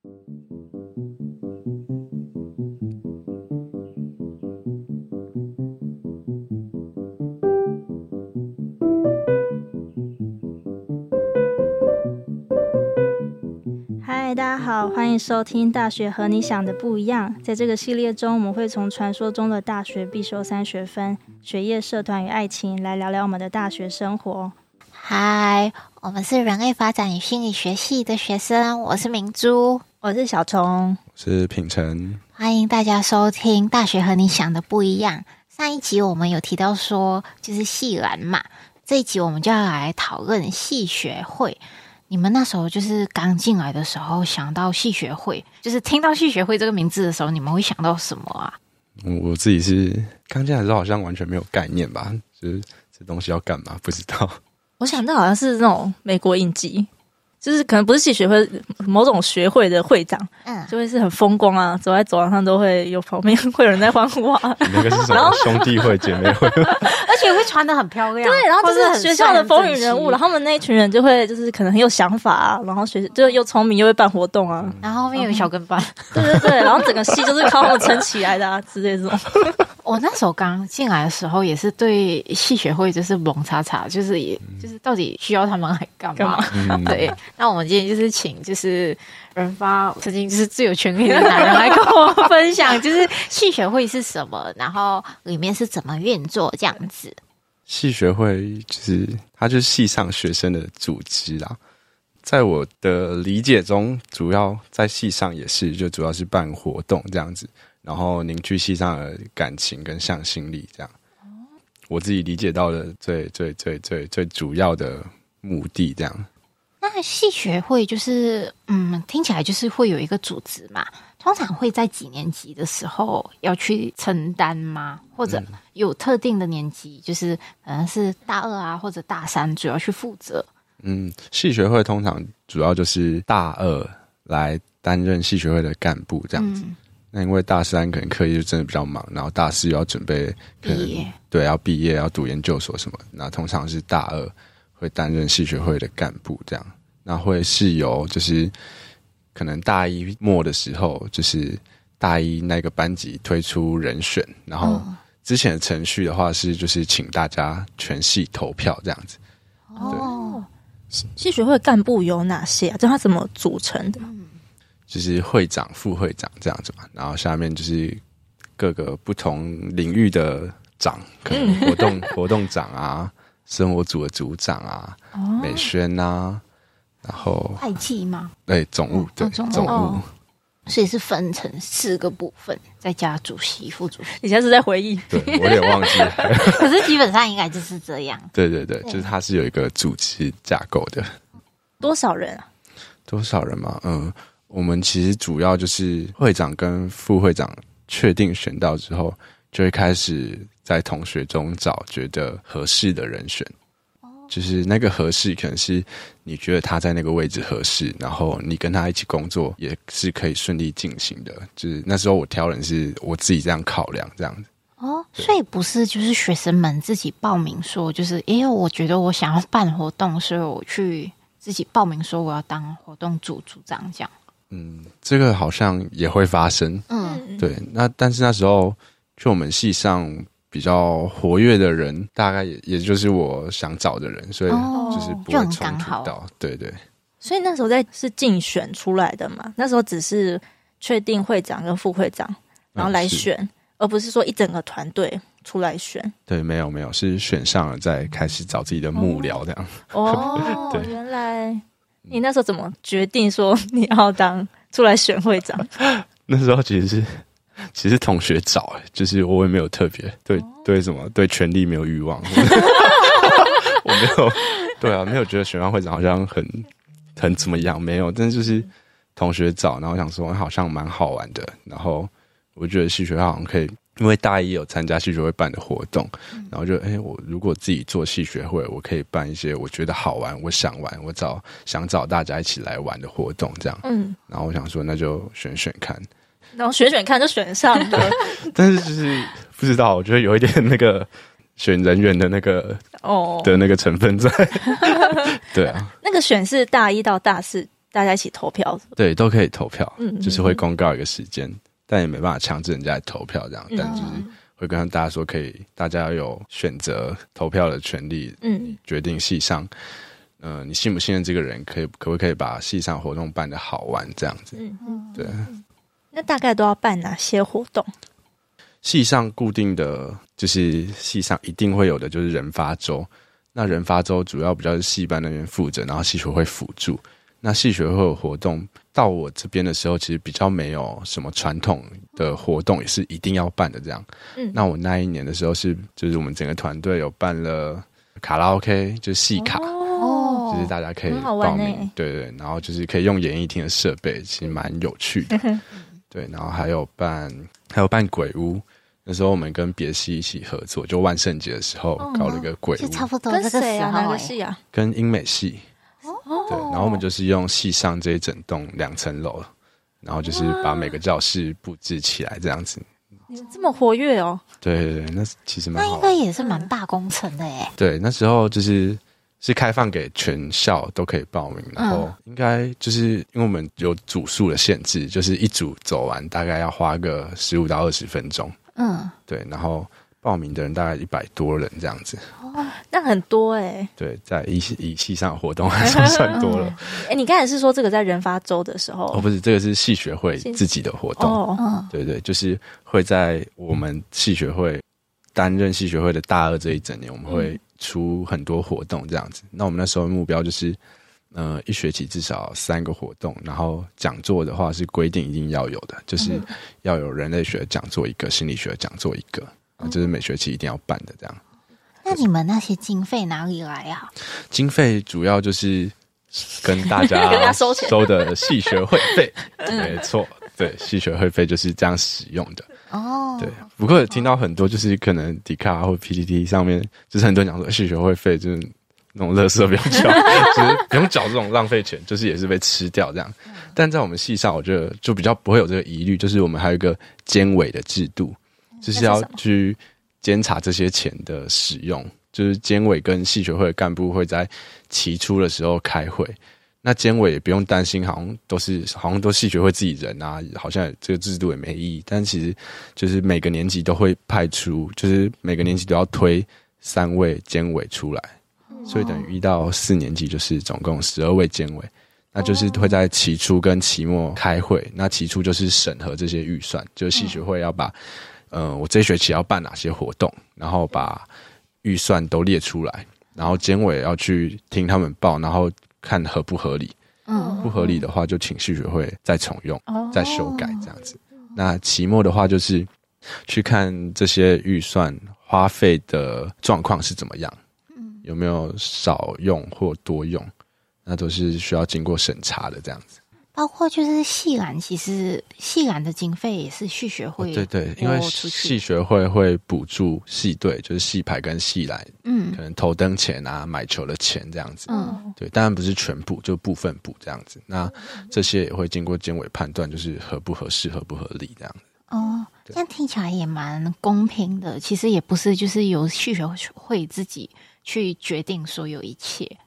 嗨，大家好，欢迎收听《大学和你想的不一样》。在这个系列中，我们会从传说中的大学必修三学分——学业、社团与爱情，来聊聊我们的大学生活。嗨，我们是人类发展与心理学系的学生，我是明珠，我是小虫，我是品成。欢迎大家收听《大学和你想的不一样》。上一集我们有提到说，就是系篮嘛，这一集我们就要来讨论系学会。你们那时候就是刚进来的时候，想到系学会，就是听到系学会这个名字的时候，你们会想到什么啊？我自己是刚进来的时候，好像完全没有概念吧，就是这东西要干嘛，不知道。我想到好像是那种美国影集。就是可能不是戏学会某种学会的会长，嗯，就会是很风光啊，走在走廊上都会有旁边 会有人在欢呼啊。那个是什么兄弟会、姐妹会？而且会穿的很漂亮。对，然后就是学校的风云人物，然后他们那一群人就会就是可能很有想法啊，然后学就又聪明又会办活动啊，然后后面有小跟班，对对对，然后整个戏就是靠他们撑起来的啊之类这种。我那时候刚进来的时候也是对戏学会就是懵叉叉，就是也就是到底需要他们来干嘛？干嘛对。那我们今天就是请就是人发曾经就是最有权力的男人来跟我分享，就是戏学会是什么，然后里面是怎么运作这样子。戏学会就是它就是系上学生的组织啦，在我的理解中，主要在系上也是就主要是办活动这样子，然后凝聚系上的感情跟向心力这样。我自己理解到的最最最最最主要的目的这样。那系学会就是，嗯，听起来就是会有一个组织嘛。通常会在几年级的时候要去承担吗？或者有特定的年级，就是可能是大二啊，或者大三，主要去负责。嗯，系学会通常主要就是大二来担任系学会的干部这样子。嗯、那因为大三可能课业就真的比较忙，然后大四又要准备可能，毕业，对，要毕业要读研究所什么。那通常是大二会担任系学会的干部这样。那会是由就是可能大一末的时候，就是大一那个班级推出人选，然后之前的程序的话是就是请大家全系投票这样子。哦，系学会干部有哪些啊？就他怎么组成的？就是会长、副会长这样子嘛，然后下面就是各个不同领域的长，可能活动活动长啊，生活组的组长啊，美宣呐。然后会计吗？对，总务对，总务，哦，所以是分成四个部分，再加主席、副主席。你现在是在回忆？对，我有点忘记了。可是基本上应该就是这样。对对对，就是它是有一个组织架构的。多少人啊？多少人嘛？嗯，我们其实主要就是会长跟副会长确定选到之后，就会开始在同学中找觉得合适的人选。就是那个合适，可能是你觉得他在那个位置合适，然后你跟他一起工作也是可以顺利进行的。就是那时候我挑人是我自己这样考量，这样子。哦，所以不是就是学生们自己报名说，就是因为我觉得我想要办活动，所以我去自己报名说我要当活动组组长这样。嗯，这个好像也会发生。嗯，对。那但是那时候就我们系上。比较活跃的人，大概也也就是我想找的人，所以就是不会冲突到，对对。所以那时候在是竞选出来的嘛，那时候只是确定会长跟副会长，然后来选，嗯、而不是说一整个团队出来选。对，没有没有，是选上了再开始找自己的幕僚这样。哦，对原来你那时候怎么决定说你要当出来选会长？那时候其实是。其实同学找，哎，就是我也没有特别对对什么对权力没有欲望，我没有对啊，没有觉得选上会长好像很很怎么样，没有，但是就是同学找，然后想说好像蛮好玩的，然后我觉得系学会好像可以，因为大一有参加系学会办的活动，然后就哎，我如果自己做系学会，我可以办一些我觉得好玩，我想玩，我找想找大家一起来玩的活动，这样，嗯，然后我想说那就选选看。然后选选看就选上了，但是就是不知道，我觉得有一点那个选人员的那个哦的那个成分在。对啊，那个选是大一到大四大家一起投票？对，都可以投票，嗯，就是会公告一个时间，嗯、但也没办法强制人家来投票这样，嗯、但就是会跟大家说，可以大家有选择投票的权利，嗯，决定系上，嗯、呃，你信不信任这个人，可以可不可以把系上活动办的好玩这样子？嗯嗯，对。那大概都要办哪些活动？系上固定的就是系上一定会有的，就是人发周。那人发周主要比较是系办那边负责，然后系学会辅助。那系学会有活动到我这边的时候，其实比较没有什么传统的活动，也是一定要办的这样。嗯，那我那一年的时候是，就是我们整个团队有办了卡拉 OK，就是戏卡，哦，就是大家可以报名，对对，然后就是可以用演艺厅的设备，其实蛮有趣的。对，然后还有办，还有办鬼屋。那时候我们跟别系一起合作，就万圣节的时候搞了一个鬼屋。差不多跟谁啊？哪个系啊？跟英美系。哦。对，然后我们就是用系上这一整栋两层楼，然后就是把每个教室布置起来这样子。你这么活跃哦？对对对，那其实蛮。那应该也是蛮大工程的耶。对，那时候就是。是开放给全校都可以报名，然后应该就是因为我们有组数的限制，就是一组走完大概要花个十五到二十分钟。嗯，对，然后报名的人大概一百多人这样子。哦，那很多哎、欸。对，在一系一系上活动还算算多了。哎、欸，你刚才是说这个在人发周的时候？哦，不是，这个是系学会自己的活动。哦，对对，就是会在我们系学会担任系学会的大二这一整年，我们会。出很多活动这样子，那我们那时候的目标就是，呃，一学期至少三个活动，然后讲座的话是规定一定要有的，就是要有人类学讲座一个，心理学讲座一个，这、就是每学期一定要办的这样。那你们那些经费哪里来啊？经费主要就是跟大家 收收的系学会费，没错，对，系学会费就是这样使用的。哦，对，不过听到很多就是可能 D 卡或 PTT 上面，就是很多人讲说系学会费就是那种垃圾不用 缴，就是不用缴这种浪费钱，就是也是被吃掉这样。但在我们系上，我觉得就比较不会有这个疑虑，就是我们还有一个监委的制度，就是要去监察这些钱的使用，就是监委跟系学会的干部会在期初的时候开会。那监委也不用担心，好像都是好像都系学会自己人啊，好像这个制度也没意义。但其实就是每个年级都会派出，就是每个年级都要推三位监委出来，所以等于一到四年级就是总共十二位监委。那就是会在期初跟期末开会。那期初就是审核这些预算，就是系学会要把，呃，我这学期要办哪些活动，然后把预算都列出来，然后监委要去听他们报，然后。看合不合理，嗯，不合理的话就请系学会再重用，哦、再修改这样子。那期末的话就是去看这些预算花费的状况是怎么样，嗯，有没有少用或多用，那都是需要经过审查的这样子。包括就是系篮，其实系篮的经费也是系学会、哦，对对，因为系学会会补助系队，就是系排跟系篮，嗯，可能头灯钱啊、买球的钱这样子，嗯，对，当然不是全部，就部分补这样子。那这些也会经过监委判断，就是合不合适、合不合理这样子。哦，这样听起来也蛮公平的。其实也不是，就是由系学会自己去决定所有一切。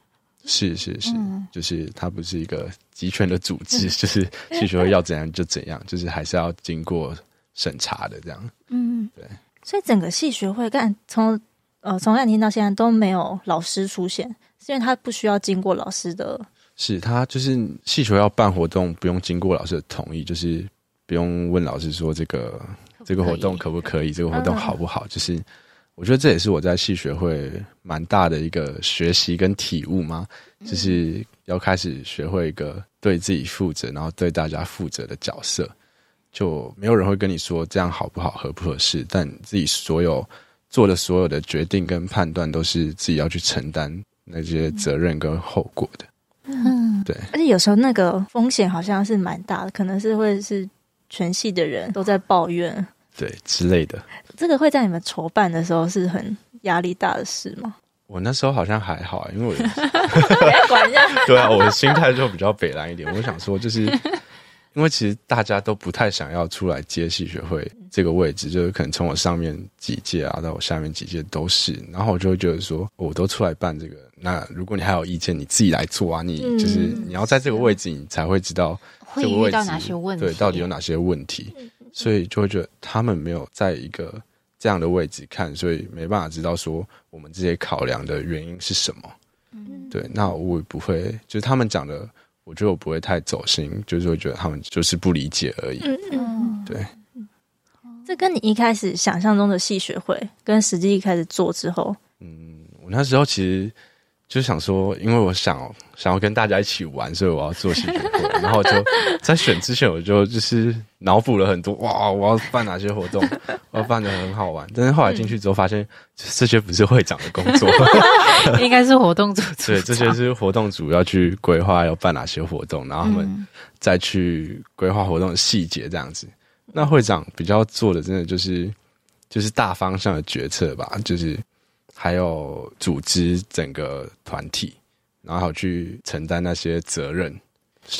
是是是，嗯、就是它不是一个集权的组织，嗯、就是戏学会要怎样就怎样，就是还是要经过审查的这样。嗯，对。所以整个戏学会干从呃从案听到现在都没有老师出现，是因为他不需要经过老师的。是他就是戏学会要办活动，不用经过老师的同意，就是不用问老师说这个这个活动可不可以，这个活动好不好，嗯、就是。我觉得这也是我在戏学会蛮大的一个学习跟体悟嘛，就是要开始学会一个对自己负责，然后对大家负责的角色。就没有人会跟你说这样好不好、合不合适，但自己所有做的所有的决定跟判断都是自己要去承担那些责任跟后果的。嗯，对。而且有时候那个风险好像是蛮大的，可能是会是全系的人都在抱怨。对之类的，这个会在你们筹办的时候是很压力大的事吗？我那时候好像还好，因为我 管一下。对啊，我的心态就比较北蓝一点。我想说，就是 因为其实大家都不太想要出来接戏学会这个位置，就是可能从我上面几届啊到我下面几届都是，然后我就会觉得说，我都出来办这个，那如果你还有意见，你自己来做啊，你就是你要在这个位置，你才会知道这个位置会遇到哪些问题，对，到底有哪些问题，所以就会觉得他们没有在一个这样的位置看，所以没办法知道说我们这些考量的原因是什么。嗯，对，那我也不会，就是他们讲的。我觉得我不会太走心，就是会觉得他们就是不理解而已。嗯嗯，对。这跟你一开始想象中的戏学会，跟实际一开始做之后，嗯，我那时候其实就想说，因为我想想要跟大家一起玩，所以我要做系学会。然后就在选之前，我就就是脑补了很多，哇，我要办哪些活动，我要办的很好玩。但是后来进去之后，发现这些不是会长的工作，应该是活动组。对，这些是活动组要去规划要办哪些活动，然后他们再去规划活动的细节这样子。那会长比较做的，真的就是就是大方向的决策吧，就是还有组织整个团体，然后去承担那些责任。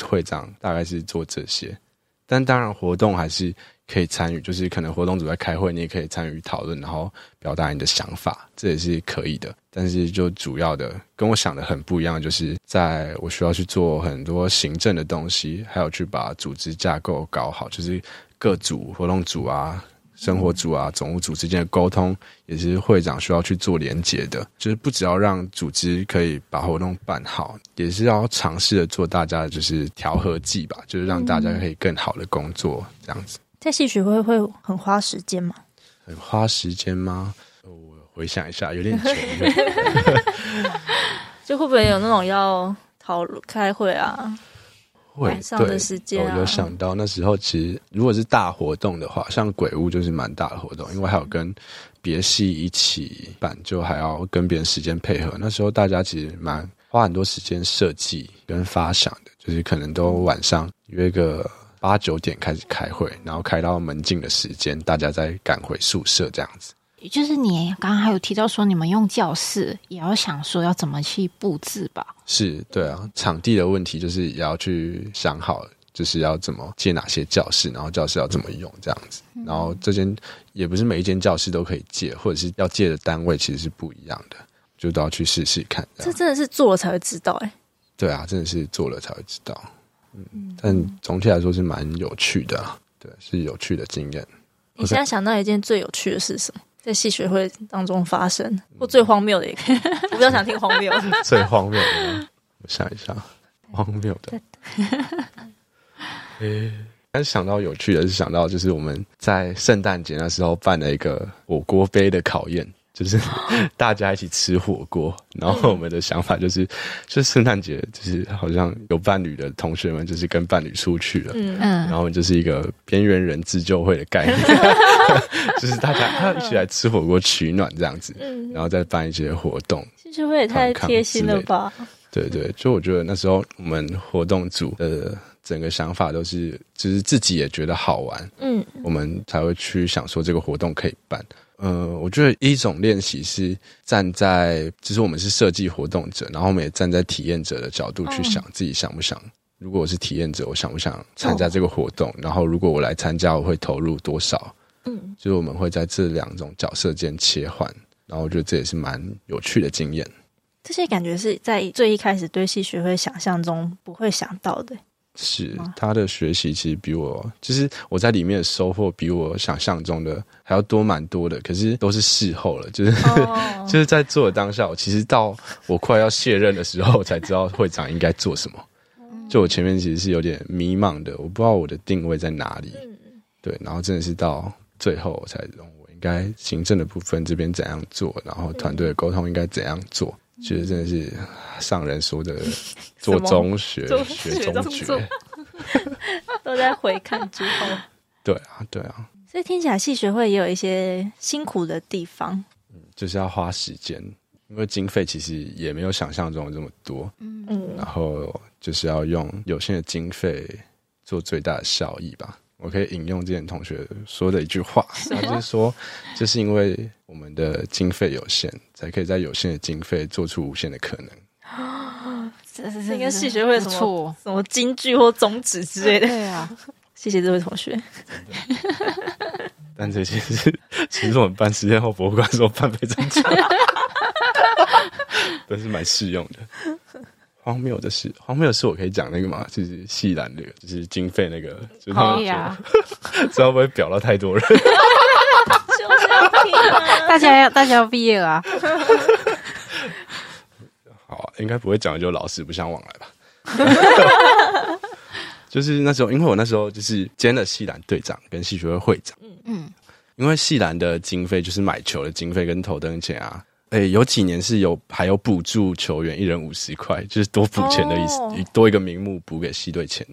会长大概是做这些，但当然活动还是可以参与，就是可能活动组在开会，你也可以参与讨论，然后表达你的想法，这也是可以的。但是就主要的跟我想的很不一样，就是在我需要去做很多行政的东西，还有去把组织架构搞好，就是各组活动组啊。生活组啊，总务组之间的沟通也是会长需要去做连结的，就是不只要让组织可以把活动办好，也是要尝试着做大家的就是调和剂吧，就是让大家可以更好的工作这样子。在戏曲会会很花时间吗？很花时间吗？我回想一下，有点久。就会不会有那种要讨论开会啊？会上的时间、啊，我有想到那时候，其实如果是大活动的话，像鬼屋就是蛮大的活动，因为还有跟别系一起办，就还要跟别人时间配合。那时候大家其实蛮花很多时间设计跟发想的，就是可能都晚上约个八九点开始开会，然后开到门禁的时间，大家再赶回宿舍这样子。就是你刚刚还有提到说，你们用教室也要想说要怎么去布置吧？是，对啊，场地的问题就是也要去想好，就是要怎么借哪些教室，然后教室要怎么用这样子。然后这间也不是每一间教室都可以借，或者是要借的单位其实是不一样的，就都要去试试看这。这真的是做了才会知道，哎。对啊，真的是做了才会知道。嗯，但总体来说是蛮有趣的，对，是有趣的经验。你现在想到一件最有趣的是什么？在戏学会当中发生，或最荒谬的一个，我比较想听荒谬。最荒谬的，我想一下，荒谬的。诶，但是想到有趣的是想到，就是我们在圣诞节那时候办了一个火锅杯的考验。就是 大家一起吃火锅，然后我们的想法就是，就圣诞节，就是好像有伴侣的同学们，就是跟伴侣出去了，嗯嗯，然后就是一个边缘人自救会的概念，就是大家一起来吃火锅取暖这样子，然后再办一些活动，其实会也太贴心了吧？对对，就我觉得那时候我们活动组的整个想法都是，就是自己也觉得好玩，嗯，我们才会去想说这个活动可以办。呃，我觉得一种练习是站在，就是我们是设计活动者，然后我们也站在体验者的角度去想自己想不想。如果我是体验者，我想不想参加这个活动？然后如果我来参加，我会投入多少？嗯，就是我们会在这两种角色间切换，然后我觉得这也是蛮有趣的经验。这些感觉是在最一开始对戏学会想象中不会想到的。是他的学习其实比我，就是我在里面的收获比我想象中的还要多蛮多的。可是都是事后了，就是、oh. 就是在做的当下，我其实到我快要卸任的时候，我才知道会长应该做什么。就我前面其实是有点迷茫的，我不知道我的定位在哪里。对，然后真的是到最后我才懂，我应该行政的部分这边怎样做，然后团队的沟通应该怎样做。其实真的是上人说的 做中学，学中学，都在回看之后。对啊，对啊。所以听起来系学会也有一些辛苦的地方。嗯，就是要花时间，因为经费其实也没有想象中的这么多。嗯嗯。然后就是要用有限的经费做最大的效益吧。我可以引用之前同学说的一句话，他就是说，就是因为我们的经费有限，才可以在有限的经费做出无限的可能。这是是，应该系学会什么什么金句或宗旨之类的。对啊，谢谢这位同学。但这些是其实我们办实验后博物馆的时候办非常久，都是蛮适用的。荒谬的事，荒谬的事我可以讲那个吗？就是系篮那个，就是经费那个，就是他们呀，知道 不会表到太多人？大家要大家要毕业了啊！好啊，应该不会讲的，就老死不相往来吧。就是那时候，因为我那时候就是兼了系篮队长跟系学会会长。嗯嗯，因为系篮的经费就是买球的经费跟头灯钱啊。诶、欸，有几年是有还有补助球员一人五十块，就是多补钱的意思，oh. 多一个名目补给系队钱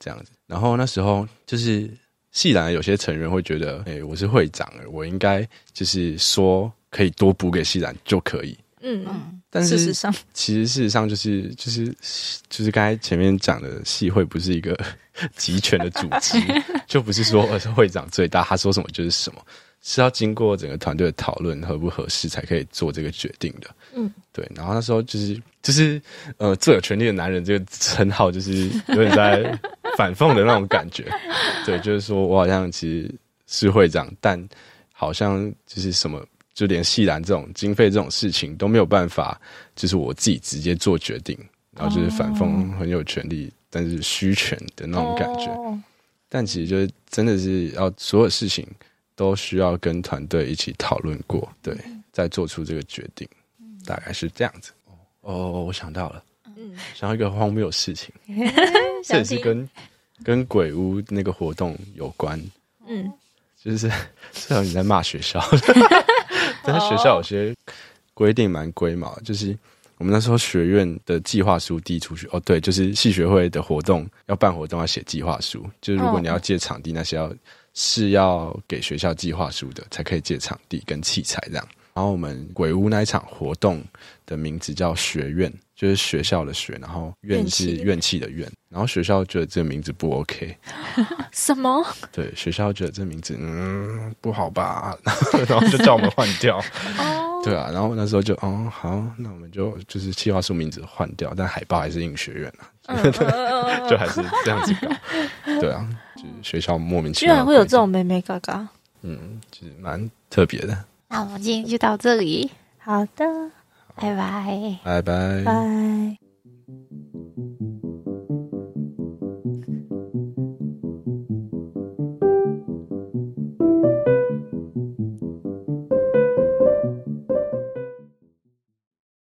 这样子。然后那时候就是系篮有些成员会觉得，诶、欸，我是会长，我应该就是说可以多补给系篮就可以。嗯嗯，但是事实上，其实事实上就是就是就是刚才前面讲的系会不是一个 集权的组织，就不是说我是会长最大，他说什么就是什么。是要经过整个团队的讨论合不合适才可以做这个决定的。嗯，对。然后那时候就是就是呃最有权力的男人这个称号，就是有点在反讽的那种感觉。对，就是说我好像其实是会长，但好像就是什么就连系篮这种经费这种事情都没有办法，就是我自己直接做决定，然后就是反讽很有权力，但是虚权的那种感觉。哦、但其实就是真的是要所有事情。都需要跟团队一起讨论过，对，再做出这个决定，大概是这样子。哦，我想到了，嗯，想到一个荒谬的事情，这也是跟跟鬼屋那个活动有关。嗯，就是 虽然你在骂学校，但是学校有些规定蛮龟毛，就是我们那时候学院的计划书递出去，哦，对，就是系学会的活动要办活动要写计划书，就是如果你要借场地那些要。是要给学校计划书的，才可以借场地跟器材这样。然后我们鬼屋那一场活动的名字叫学院，就是学校的学，然后院是怨气的怨。然后学校觉得这个名字不 OK，什么？对，学校觉得这名字嗯不好吧，然后就叫我们换掉。对啊，然后那时候就哦好，那我们就就是计划书名字换掉，但海报还是印学院啊，就还是这样子搞。对啊。学校莫名其妙，居然会有这种妹妹哥哥，嗯，就是蛮特别的。那我们今天就到这里，好的，好。拜拜，拜拜，拜。